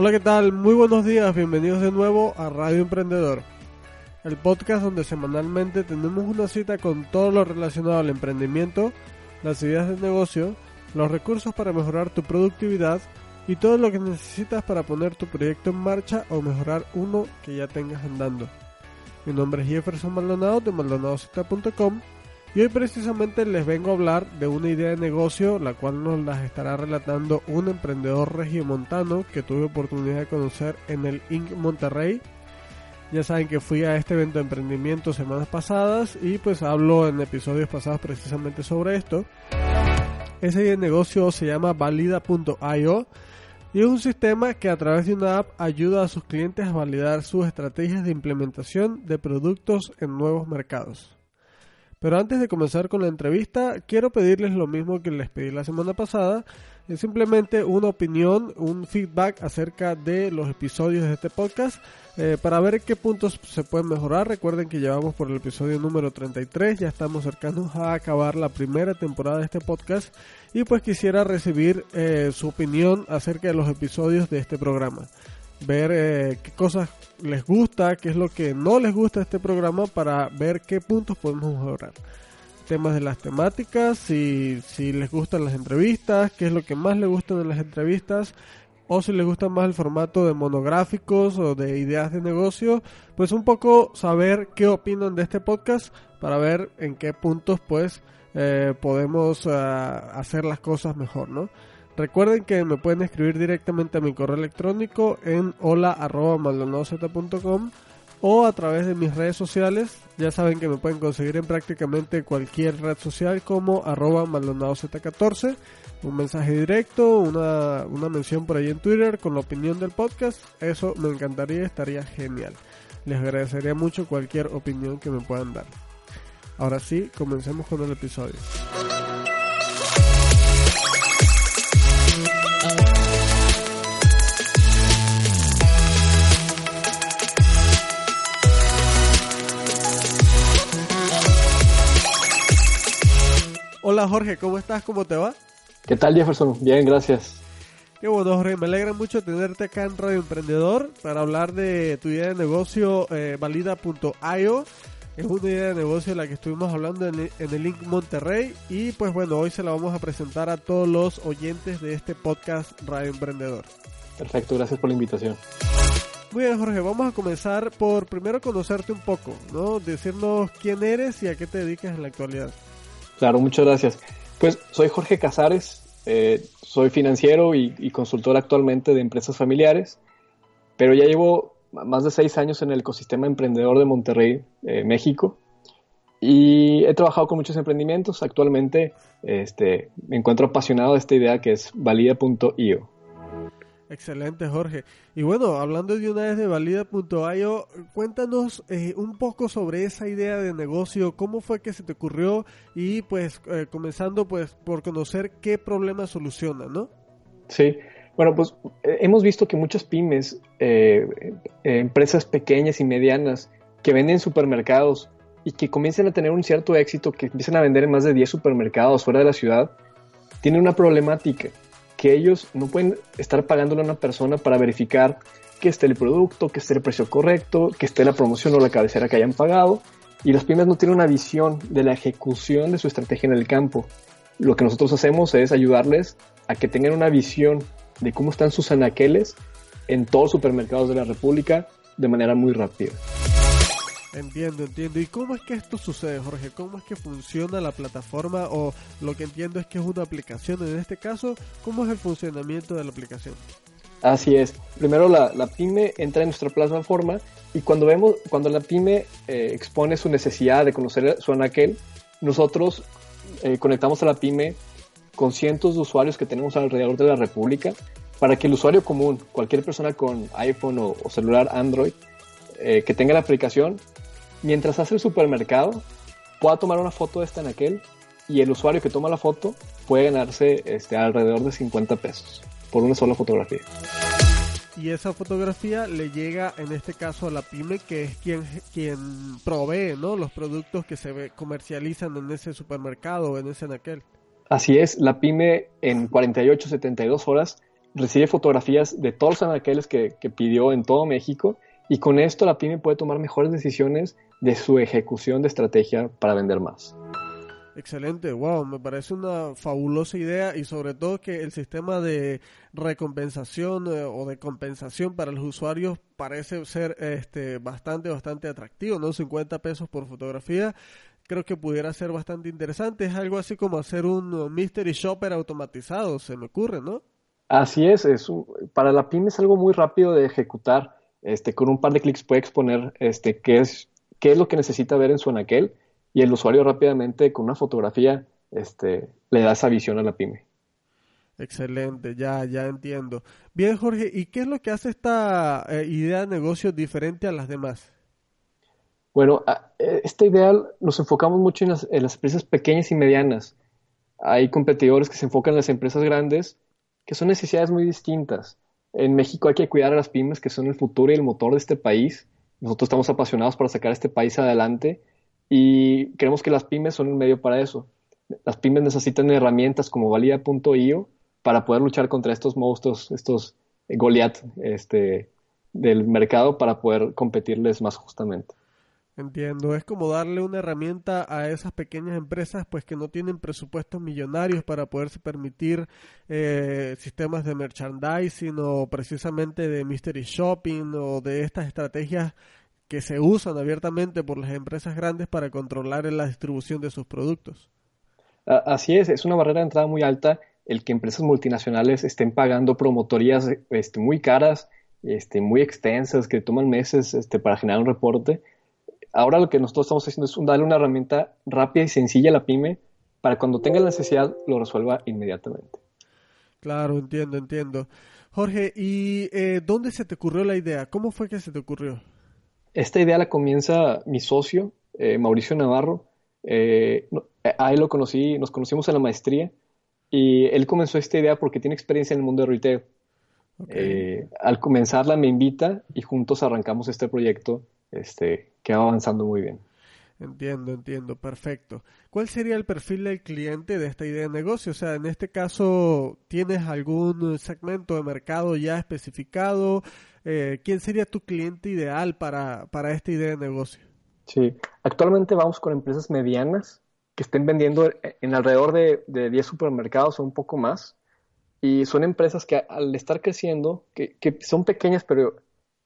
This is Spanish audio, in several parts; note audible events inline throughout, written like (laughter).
Hola, ¿qué tal? Muy buenos días, bienvenidos de nuevo a Radio Emprendedor, el podcast donde semanalmente tenemos una cita con todo lo relacionado al emprendimiento, las ideas de negocio, los recursos para mejorar tu productividad y todo lo que necesitas para poner tu proyecto en marcha o mejorar uno que ya tengas andando. Mi nombre es Jefferson Maldonado de maldonadozeta.com y hoy precisamente les vengo a hablar de una idea de negocio la cual nos las estará relatando un emprendedor regiomontano que tuve oportunidad de conocer en el Inc. Monterrey. Ya saben que fui a este evento de emprendimiento semanas pasadas y pues hablo en episodios pasados precisamente sobre esto. Ese idea de negocio se llama valida.io y es un sistema que a través de una app ayuda a sus clientes a validar sus estrategias de implementación de productos en nuevos mercados. Pero antes de comenzar con la entrevista, quiero pedirles lo mismo que les pedí la semana pasada, es simplemente una opinión, un feedback acerca de los episodios de este podcast. Eh, para ver qué puntos se pueden mejorar. Recuerden que llevamos por el episodio número 33, ya estamos cercanos a acabar la primera temporada de este podcast. Y pues quisiera recibir eh, su opinión acerca de los episodios de este programa ver eh, qué cosas les gusta, qué es lo que no les gusta de este programa para ver qué puntos podemos mejorar. Temas de las temáticas, si, si les gustan las entrevistas, qué es lo que más les gusta de las entrevistas, o si les gusta más el formato de monográficos o de ideas de negocio, pues un poco saber qué opinan de este podcast para ver en qué puntos pues eh, podemos uh, hacer las cosas mejor, ¿no? Recuerden que me pueden escribir directamente a mi correo electrónico en hola.maldonadozeta.com o a través de mis redes sociales. Ya saben que me pueden conseguir en prácticamente cualquier red social como arroba maldonadozeta14. Un mensaje directo, una, una mención por ahí en Twitter con la opinión del podcast. Eso me encantaría, estaría genial. Les agradecería mucho cualquier opinión que me puedan dar. Ahora sí, comencemos con el episodio. Hola Jorge, ¿cómo estás? ¿Cómo te va? ¿Qué tal Jefferson? Bien, gracias. Qué bueno Jorge, me alegra mucho tenerte acá en Radio Emprendedor para hablar de tu idea de negocio eh, valida.io. Es una idea de negocio de la que estuvimos hablando en el, Link Monterrey y pues bueno, hoy se la vamos a presentar a todos los oyentes de este podcast Radio Emprendedor. Perfecto, gracias por la invitación. Muy bien Jorge, vamos a comenzar por primero conocerte un poco, ¿no? Decirnos quién eres y a qué te dedicas en la actualidad. Claro, muchas gracias. Pues soy Jorge Casares, eh, soy financiero y, consultor actualmente de empresas familiares, pero ya llevo más de seis años en el ecosistema emprendedor de Monterrey, eh, México, y he trabajado con muchos emprendimientos. Actualmente este, me encuentro apasionado de esta idea que es valida.io. Excelente, Jorge. Y bueno, hablando de una vez de valida.io, cuéntanos eh, un poco sobre esa idea de negocio, cómo fue que se te ocurrió y pues eh, comenzando pues por conocer qué problema soluciona, ¿no? Sí, bueno, pues eh, hemos visto que muchas pymes, eh, empresas pequeñas y medianas que venden en supermercados y que comienzan a tener un cierto éxito, que empiezan a vender en más de 10 supermercados fuera de la ciudad, tienen una problemática que ellos no pueden estar pagándole a una persona para verificar que esté el producto, que esté el precio correcto, que esté la promoción o la cabecera que hayan pagado. Y las pymes no tienen una visión de la ejecución de su estrategia en el campo. Lo que nosotros hacemos es ayudarles a que tengan una visión de cómo están sus anaqueles en todos los supermercados de la República de manera muy rápida. Entiendo, entiendo. ¿Y cómo es que esto sucede, Jorge? ¿Cómo es que funciona la plataforma o lo que entiendo es que es una aplicación en este caso? ¿Cómo es el funcionamiento de la aplicación? Así es. Primero la, la pyme entra en nuestra plataforma y cuando vemos, cuando la pyme eh, expone su necesidad de conocer su anaquel, nosotros eh, conectamos a la pyme con cientos de usuarios que tenemos alrededor de la República para que el usuario común, cualquier persona con iPhone o, celular Android, eh, que tenga la aplicación, mientras hace el supermercado, pueda tomar una foto de esta en aquel y el usuario que toma la foto puede ganarse este, alrededor de 50 pesos por una sola fotografía. Y esa fotografía le llega en este caso a la pyme que es quien, quien provee ¿no? los productos que se comercializan en ese supermercado o en ese aquel. Así es, la pyme en 48, 72 horas recibe fotografías de todos los anaqueles que, que pidió en todo México y con esto la pyme puede tomar mejores decisiones de su ejecución de estrategia para vender más. Excelente, wow, me parece una fabulosa idea y sobre todo que el sistema de recompensación eh, o de compensación para los usuarios parece ser este bastante bastante atractivo, ¿no? 50 pesos por fotografía. Creo que pudiera ser bastante interesante, es algo así como hacer un uh, mystery shopper automatizado, se me ocurre, ¿no? Así es, es un- para la pyme es algo muy rápido de ejecutar. Este, con un par de clics puede exponer este, qué, es, qué es lo que necesita ver en su anaquel y el usuario rápidamente con una fotografía este, le da esa visión a la pyme. Excelente, ya, ya entiendo. Bien, Jorge, ¿y qué es lo que hace esta eh, idea de negocio diferente a las demás? Bueno, a- eh, esta idea nos enfocamos mucho en las, en las empresas pequeñas y medianas. Hay competidores que se enfocan en las empresas grandes, que son necesidades muy distintas. En México hay que cuidar a las pymes, que son el futuro y el motor de este país. Nosotros estamos apasionados para sacar este país adelante y creemos que las pymes son el medio para eso. Las pymes necesitan herramientas como valida.io para poder luchar contra estos monstruos, estos Goliath este, del mercado para poder competirles más justamente. Entiendo, es como darle una herramienta a esas pequeñas empresas pues que no tienen presupuestos millonarios para poderse permitir eh, sistemas de merchandising o precisamente de mystery shopping o de estas estrategias que se usan abiertamente por las empresas grandes para controlar la distribución de sus productos. Así es, es una barrera de entrada muy alta el que empresas multinacionales estén pagando promotorías este, muy caras, este, muy extensas, que toman meses este, para generar un reporte. Ahora lo que nosotros estamos haciendo es darle una herramienta rápida y sencilla a la pyme para cuando tenga la necesidad lo resuelva inmediatamente. Claro, entiendo, entiendo. Jorge, ¿y eh, dónde se te ocurrió la idea? ¿Cómo fue que se te ocurrió? Esta idea la comienza mi socio, eh, Mauricio Navarro. Eh, a él lo conocí, nos conocimos en la maestría y él comenzó esta idea porque tiene experiencia en el mundo de retail. Eh, al comenzarla me invita y juntos arrancamos este proyecto este, que va avanzando muy bien. Entiendo, entiendo, perfecto. ¿Cuál sería el perfil del cliente de esta idea de negocio? O sea, en este caso, ¿tienes algún segmento de mercado ya especificado? Eh, ¿quién sería tu cliente ideal para, para esta idea de negocio? Sí, actualmente vamos con empresas medianas que estén vendiendo en alrededor de, de 10 supermercados o un poco más. Y son empresas que al estar creciendo, que, que son pequeñas pero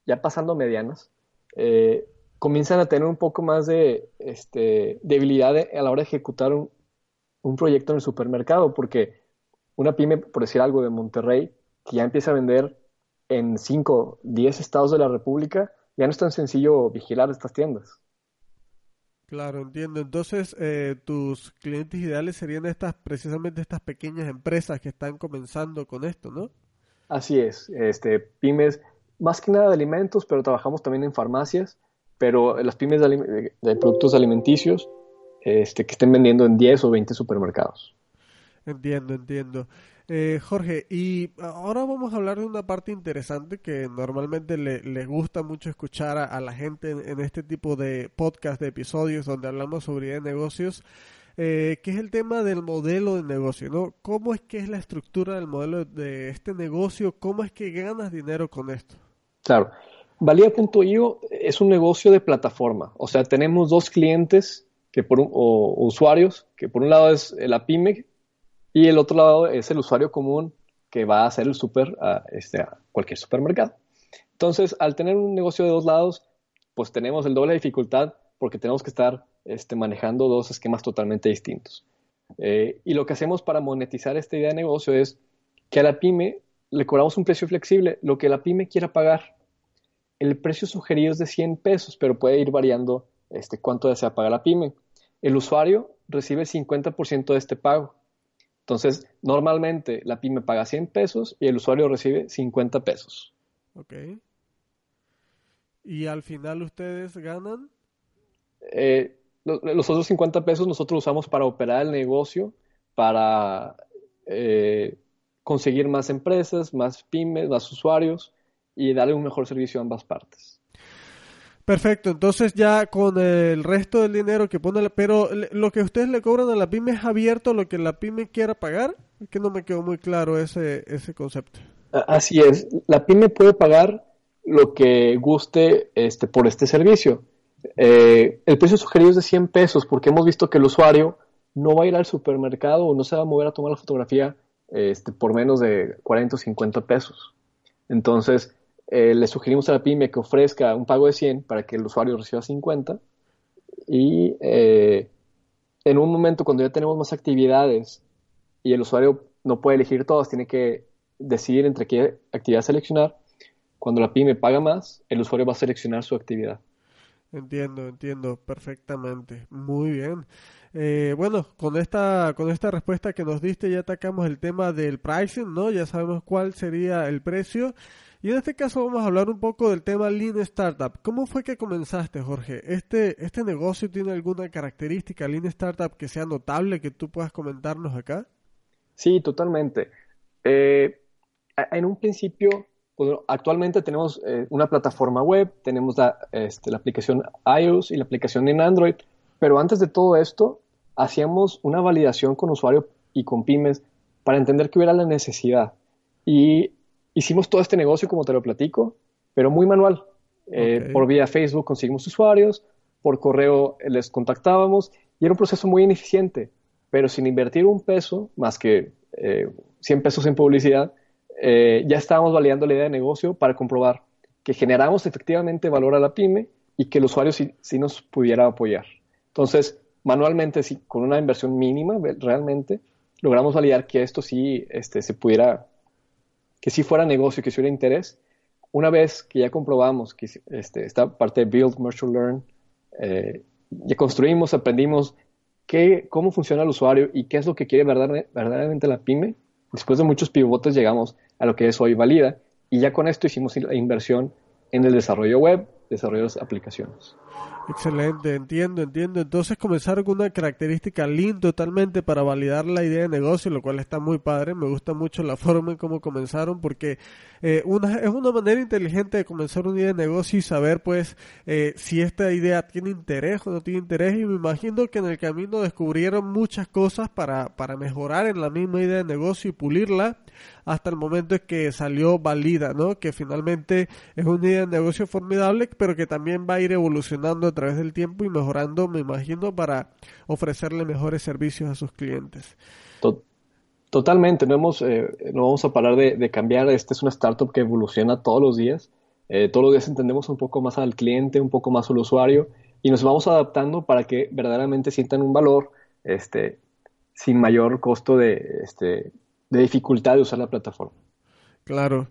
ya pasando medianas, eh, comienzan a tener un poco más de este, debilidad de- a la hora de ejecutar un, un proyecto en el supermercado, porque una pyme, por decir algo, de Monterrey, que ya empieza a vender en 5, 10 estados de la República, ya no es tan sencillo vigilar estas tiendas. Claro, entiendo. Entonces, eh, tus clientes ideales serían estas, precisamente estas pequeñas empresas que están comenzando con esto, ¿no? Así es, este, pymes, más que nada de alimentos, pero trabajamos también en farmacias, pero las pymes de, de- productos alimenticios este, que estén vendiendo en 10 o 20 supermercados. Entiendo, entiendo. Eh, Jorge, y ahora vamos a hablar de una parte interesante que normalmente le, le gusta mucho escuchar a, a la gente en, en este tipo de podcast, de episodios donde hablamos sobre de negocios, eh, que es el tema del modelo de negocio, ¿no? ¿Cómo es que es la estructura del modelo de este negocio? ¿Cómo es que ganas dinero con esto? Claro, Valía.io es un negocio de plataforma, o sea, tenemos dos clientes que por un- o usuarios, que por un lado es la pyme y el otro lado es el usuario común que va a hacer el súper a, este, cualquier supermercado. Entonces, al tener un negocio de dos lados, pues tenemos el doble de dificultad porque tenemos que estar este, manejando dos esquemas totalmente distintos. Eh, y lo que hacemos para monetizar esta idea de negocio es que a la pyme le cobramos un precio flexible, lo que la pyme quiera pagar. El precio sugerido es de 100 pesos, pero puede ir variando este, cuánto desea pagar la pyme. El usuario recibe el 50% de este pago. Entonces, normalmente la pyme paga 100 pesos y el usuario recibe 50 pesos. Ok. ¿Y al final ustedes ganan? Eh, lo- los otros 50 pesos nosotros usamos para operar el negocio, para eh, conseguir más empresas, más pymes, más usuarios y darle un mejor servicio a ambas partes. Perfecto, entonces ya con el resto del dinero que pone la... Pero lo que ustedes le cobran a la pyme es abierto lo que la pyme quiera pagar. Es que no me quedó muy claro ese, ese concepto. Así es, la pyme puede pagar lo que guste este, por este servicio. Eh, el precio sugerido es de 100 pesos porque hemos visto que el usuario no va a ir al supermercado o no se va a mover a tomar la fotografía este, por menos de 40 o 50 pesos. Entonces, eh, le sugerimos a la pyme que ofrezca un pago de 100 para que el usuario reciba 50 y eh, en un momento cuando ya tenemos más actividades y el usuario no puede elegir todas, tiene que decidir entre qué actividad seleccionar, cuando la pyme paga más, el usuario va a seleccionar su actividad. Entiendo, entiendo perfectamente. Muy bien. Eh, bueno, con esta, con esta respuesta que nos diste ya atacamos el tema del pricing, ¿no? Ya sabemos cuál sería el precio. Y en este caso vamos a hablar un poco del tema Lean Startup. ¿Cómo fue que comenzaste, Jorge? ¿Este, este negocio tiene alguna característica Lean Startup que sea notable que tú puedas comentarnos acá? Sí, totalmente. Eh, en un principio, bueno, actualmente tenemos eh, una plataforma web, tenemos la, este, la aplicación iOS y la aplicación en Android, pero antes de todo esto, hacíamos una validación con usuario y con pymes para entender qué era la necesidad. Y hicimos todo este negocio, como te lo platico, pero muy manual. Eh. Por vía Facebook conseguimos usuarios, por correo les contactábamos y era un proceso muy ineficiente, pero sin invertir un peso, más que eh, 100 pesos en publicidad, eh, ya estábamos validando la idea de negocio para comprobar que generamos efectivamente valor a la pyme y que el usuario sí, sí nos pudiera apoyar. Entonces, manualmente, sí, con una inversión mínima, realmente, logramos validar que esto sí este, se pudiera, que sí fuera negocio, que sí hubiera interés. Una vez que ya comprobamos que este, esta parte de Build, Merge, Learn, eh, ya construimos, aprendimos qué, cómo funciona el usuario y qué es lo que quiere verdad- verdaderamente la pyme, después de muchos pivotes llegamos a lo que es hoy Valida y ya con esto hicimos la inversión en el desarrollo web, desarrollo de las aplicaciones. Excelente, entiendo, entiendo. Entonces comenzaron con una característica lean totalmente para validar la idea de negocio, lo cual está muy padre. Me gusta mucho la forma en cómo comenzaron porque eh, una, es una manera inteligente de comenzar una idea de negocio y saber pues eh, si esta idea tiene interés o no tiene interés. Y me imagino que en el camino descubrieron muchas cosas para, para mejorar en la misma idea de negocio y pulirla hasta el momento en que salió válida, ¿no? Que finalmente es una idea de negocio formidable, pero que también va a ir evolucionando a través del tiempo y mejorando, me imagino, para ofrecerle mejores servicios a sus clientes. To- Totalmente, no, hemos, eh, no vamos a parar de, de cambiar. Este es una startup que evoluciona todos los días. Eh, todos los días entendemos un poco más al cliente, un poco más al usuario y nos vamos adaptando para que verdaderamente sientan un valor este, sin mayor costo de, este, de dificultad de usar la plataforma. Claro.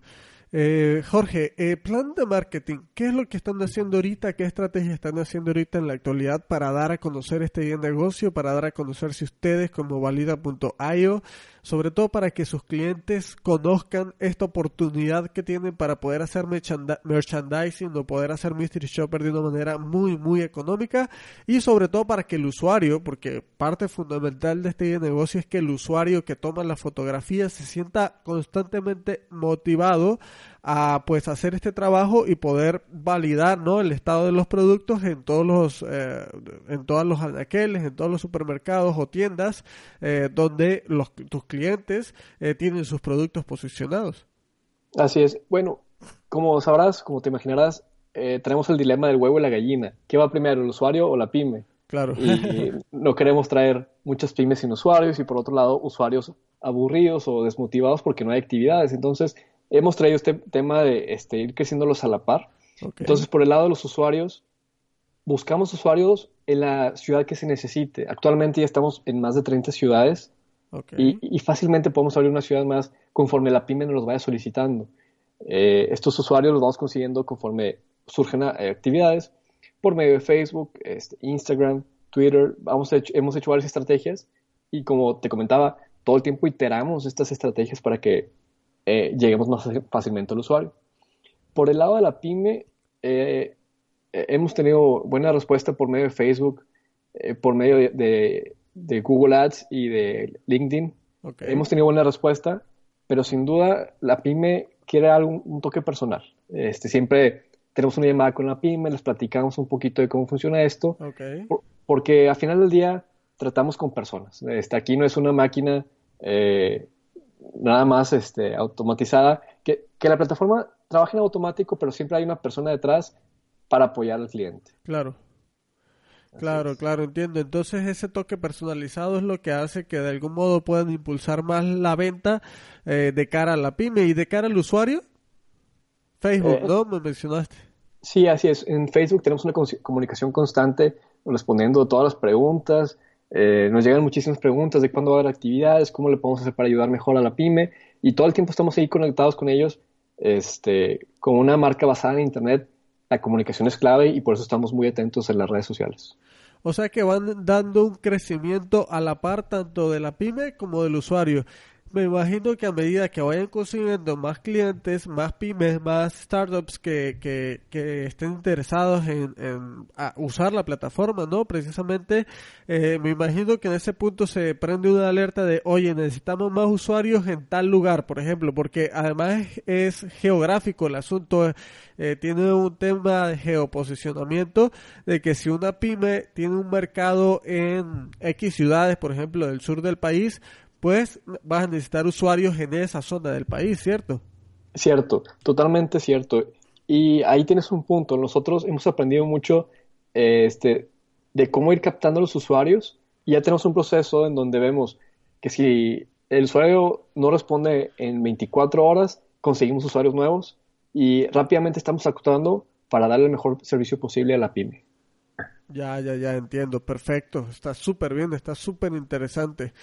Eh, Jorge, eh, plan de marketing, ¿qué es lo que están haciendo ahorita? ¿Qué estrategia están haciendo ahorita en la actualidad para dar a conocer este bien negocio, para dar a conocerse ustedes como valida.io, sobre todo para que sus clientes conozcan esta oportunidad que tienen para poder hacer merchandising o poder hacer mystery shopper de una manera muy, muy económica y sobre todo para que el usuario, porque parte fundamental de este negocio es que el usuario que toma la fotografía se sienta constantemente motivado a pues hacer este trabajo y poder validar ¿no? el estado de los productos en todos los eh, en todos los anaqueles, en todos los supermercados o tiendas eh, donde los, tus clientes eh, tienen sus productos posicionados. Así es. Bueno, como sabrás, como te imaginarás, eh, tenemos el dilema del huevo y la gallina. ¿Qué va primero, el usuario o la pyme? Claro. y (laughs) no queremos traer muchas pymes sin usuarios y por otro lado usuarios aburridos o desmotivados porque no hay actividades. Entonces hemos traído este tema de este, ir creciéndolos a la par. Ok. Entonces por el lado de los usuarios, buscamos usuarios en la ciudad que se necesite. Actualmente ya estamos en más de 30 ciudades Ok. y, y fácilmente podemos abrir una ciudad más conforme la pyme nos los vaya solicitando. Eh, estos usuarios los vamos consiguiendo conforme surgen eh, actividades por medio de Facebook, este, Instagram, Twitter, vamos hecho- hemos hecho varias estrategias y como te comentaba, todo el tiempo iteramos estas estrategias para que eh, lleguemos más fácilmente al usuario. Por el lado de la pyme, eh, eh, hemos tenido buena respuesta por medio de Facebook, eh, por medio de, de- de Google Ads y de LinkedIn. Ok. Hemos tenido buena respuesta, pero sin duda la pyme quiere algún, un toque personal. Este, siempre tenemos una llamada con la pyme, les platicamos un poquito de cómo funciona esto, Ok. por- porque al final del día tratamos con personas. Este, aquí no es una máquina eh, nada más este, automatizada, que, que la plataforma trabaja en automático, pero siempre hay una persona detrás para apoyar al cliente. Claro. Claro, claro, entiendo. Entonces ese toque personalizado es lo que hace que de algún modo puedan impulsar más la venta eh, de cara a la pyme y de cara al usuario. Facebook, Eh, ¿no? Me mencionaste. Sí, así es. En Facebook tenemos una comunicación constante respondiendo todas las preguntas. Eh, nos llegan muchísimas preguntas de cuándo va a haber actividades, cómo le podemos hacer para ayudar mejor a la pyme. Y todo el tiempo estamos ahí conectados con ellos. Este, con una marca basada en Internet, la comunicación es clave y por eso estamos muy atentos en las redes sociales. O sea que van dando un crecimiento a la par tanto de la pyme como del usuario. Me imagino que a medida que vayan consiguiendo más clientes, más pymes, más startups que, que, que estén interesados en, en usar la plataforma, ¿no? Precisamente, eh, me imagino que en ese punto se prende una alerta de, oye, necesitamos más usuarios en tal lugar, por ejemplo, porque además es geográfico el asunto, eh, tiene un tema de geoposicionamiento, de que si una pyme tiene un mercado en X ciudades, por ejemplo, del sur del país, pues vas a necesitar usuarios en esa zona del país, ¿cierto? Cierto, totalmente cierto. Y ahí tienes un punto. Nosotros hemos aprendido mucho eh, este, de cómo ir captando a los usuarios y ya tenemos un proceso en donde vemos que si el usuario no responde en 24 horas, conseguimos usuarios nuevos y rápidamente estamos actuando para darle el mejor servicio posible a la pyme. Ya, ya, ya entiendo, perfecto, está súper bien, está súper interesante.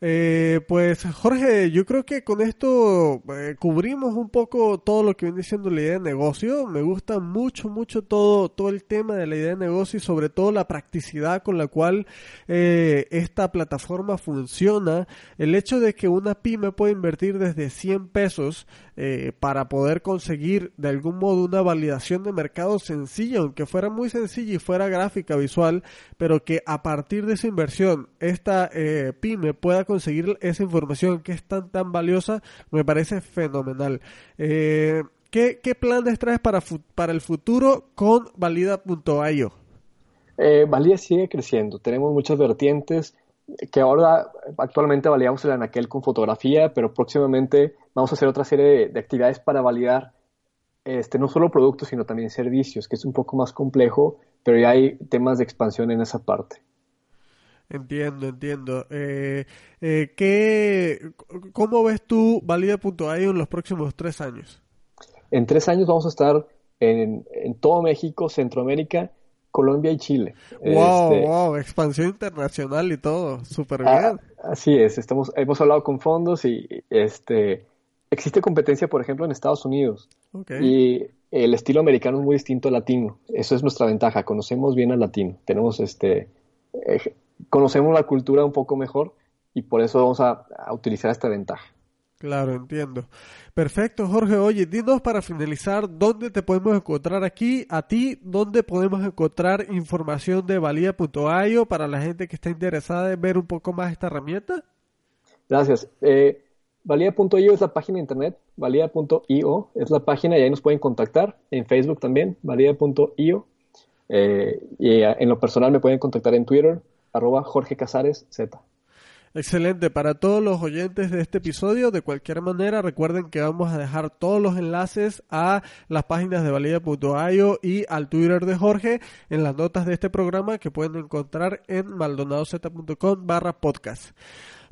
Eh, pues Jorge, yo creo que con esto eh, cubrimos un poco todo lo que viene siendo la idea de negocio. Me gusta mucho, mucho todo, todo el tema de la idea de negocio y sobre todo la practicidad con la cual eh, esta plataforma funciona. El hecho de que una pyme pueda invertir desde 100 pesos eh, para poder conseguir de algún modo una validación de mercado sencilla, aunque fuera muy sencilla y fuera gráfica, visual, pero que a partir de esa inversión esta eh, pyme pueda conseguir esa información que es tan tan valiosa, me parece fenomenal. Eh, ¿qué, ¿Qué planes traes para, para el futuro con valida.io? Eh, Valía sigue creciendo. Tenemos muchas vertientes que ahora actualmente validamos el anaquel con fotografía, pero próximamente vamos a hacer otra serie de, de actividades para validar este, no solo productos, sino también servicios, que es un poco más complejo, pero ya hay temas de expansión en esa parte. Entiendo, entiendo. Eh, eh, ¿qué, ¿Cómo ves tú valida.io en los próximos tres años? En tres años vamos a estar en, en todo México, Centroamérica, Colombia y Chile. Wow, Este, wow, expansión internacional y todo, súper Ah, bien. así es, estamos, hemos hablado con fondos y este, existe competencia, por ejemplo, en Estados Unidos y el estilo americano es muy distinto al latino. Eso es nuestra ventaja, conocemos bien al latino, tenemos este, eh, conocemos la cultura un poco mejor y por eso vamos a, a utilizar esta ventaja. Claro, entiendo. Perfecto, Jorge. Oye, dinos para finalizar dónde te podemos encontrar aquí, a ti, dónde podemos encontrar información de valía.io para la gente que está interesada en ver un poco más esta herramienta. Gracias. Eh, Valía.io es la página de internet, valía.io es la página y ahí nos pueden contactar. En Facebook también, valía.io. Eh, y eh, en lo personal me pueden contactar en Twitter, arroba Jorge Casares Z. Excelente. Para todos los oyentes de este episodio, de cualquier manera, recuerden que vamos a dejar todos los enlaces a las páginas de valida.io y al Twitter de Jorge en las notas de este programa que pueden encontrar en maldonadoz.com barra podcast.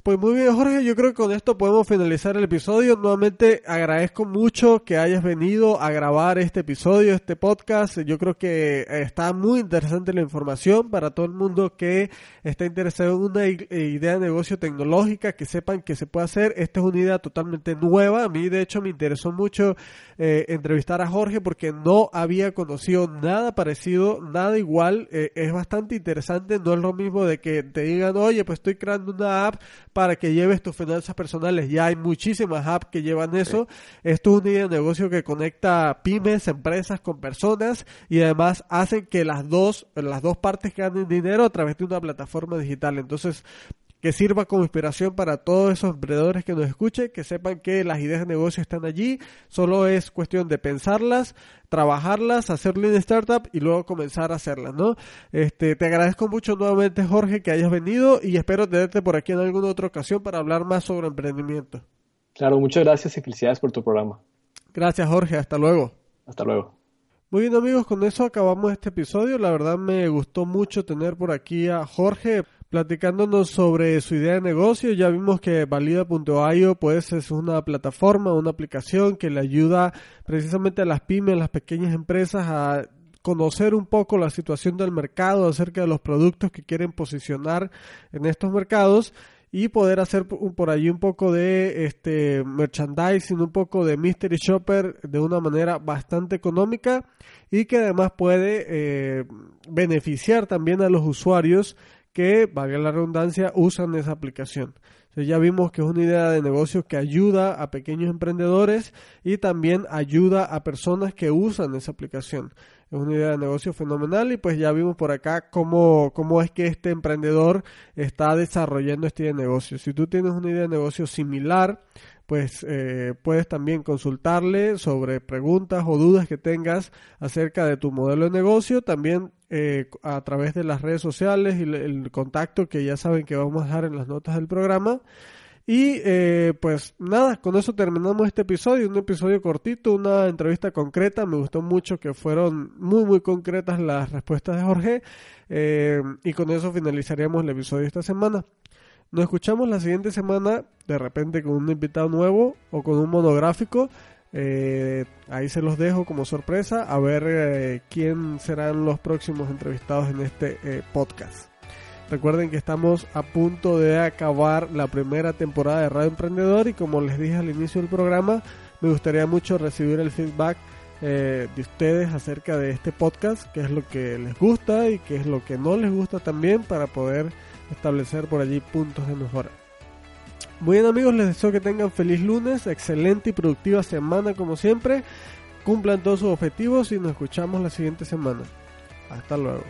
Pues muy bien, Jorge, yo creo que con esto podemos finalizar el episodio. Nuevamente agradezco mucho que hayas venido a grabar este episodio, este podcast. Yo creo que está muy interesante la información para todo el mundo que está interesado en una idea de negocio tecnológica, que sepan que se puede hacer. Esta es una idea totalmente nueva. A mí, de hecho, me interesó mucho eh, entrevistar a Jorge porque no había conocido nada parecido, nada igual. Eh, es bastante interesante, no es lo mismo de que te digan, oye, pues estoy creando una app para que lleves tus finanzas personales. Ya hay muchísimas apps que llevan eso. Esto es una idea de negocio que conecta pymes, empresas con personas y además hacen que las dos, las dos partes ganen dinero a través de una plataforma digital. Entonces, que sirva como inspiración para todos esos emprendedores que nos escuchen, que sepan que las ideas de negocio están allí, solo es cuestión de pensarlas, trabajarlas, hacerle una startup y luego comenzar a hacerlas, ¿no? Este, te agradezco mucho nuevamente Jorge que hayas venido y espero tenerte por aquí en alguna otra ocasión para hablar más sobre emprendimiento. Claro, muchas gracias y felicidades por tu programa. Gracias Jorge, hasta luego. Hasta luego. Muy bien amigos, con eso acabamos este episodio. La verdad me gustó mucho tener por aquí a Jorge platicándonos sobre su idea de negocio. Ya vimos que valida.io pues es una plataforma, una aplicación que le ayuda precisamente a las pymes, las pequeñas empresas a conocer un poco la situación del mercado acerca de los productos que quieren posicionar en estos mercados y poder hacer por allí un poco de este merchandising, un poco de mystery shopper de una manera bastante económica y que además puede eh, beneficiar también a los usuarios que, valga la redundancia, usan esa aplicación. ya vimos que es una idea de negocio que ayuda a pequeños emprendedores y también ayuda a personas que usan esa aplicación. Es una idea de negocio fenomenal y pues ya vimos por acá cómo, cómo es que este emprendedor está desarrollando este negocio. Si tú tienes una idea de negocio similar, pues eh, puedes también consultarle sobre preguntas o dudas que tengas acerca de tu modelo de negocio, también eh, a través de las redes sociales y el contacto que ya saben que vamos a dejar en las notas del programa. Y eh, pues nada, con eso terminamos este episodio, un episodio cortito, una entrevista concreta, me gustó mucho que fueron muy muy concretas las respuestas de Jorge y con eso finalizaríamos el episodio de esta semana. Nos escuchamos la siguiente semana, de repente con un invitado nuevo o con un monográfico. Eh, ahí se los dejo como sorpresa a ver eh, quién serán los próximos entrevistados en este eh, podcast. Recuerden que estamos a punto de acabar la primera temporada de Radio Emprendedor y como les dije al inicio del programa, me gustaría mucho recibir el feedback de ustedes acerca de este podcast, qué es lo que les gusta y qué es lo que no les gusta también para poder establecer por allí puntos de mejora. Muy bien amigos, les deseo que tengan feliz lunes, excelente y productiva semana como siempre, cumplan todos sus objetivos y nos escuchamos la siguiente semana. Hasta luego.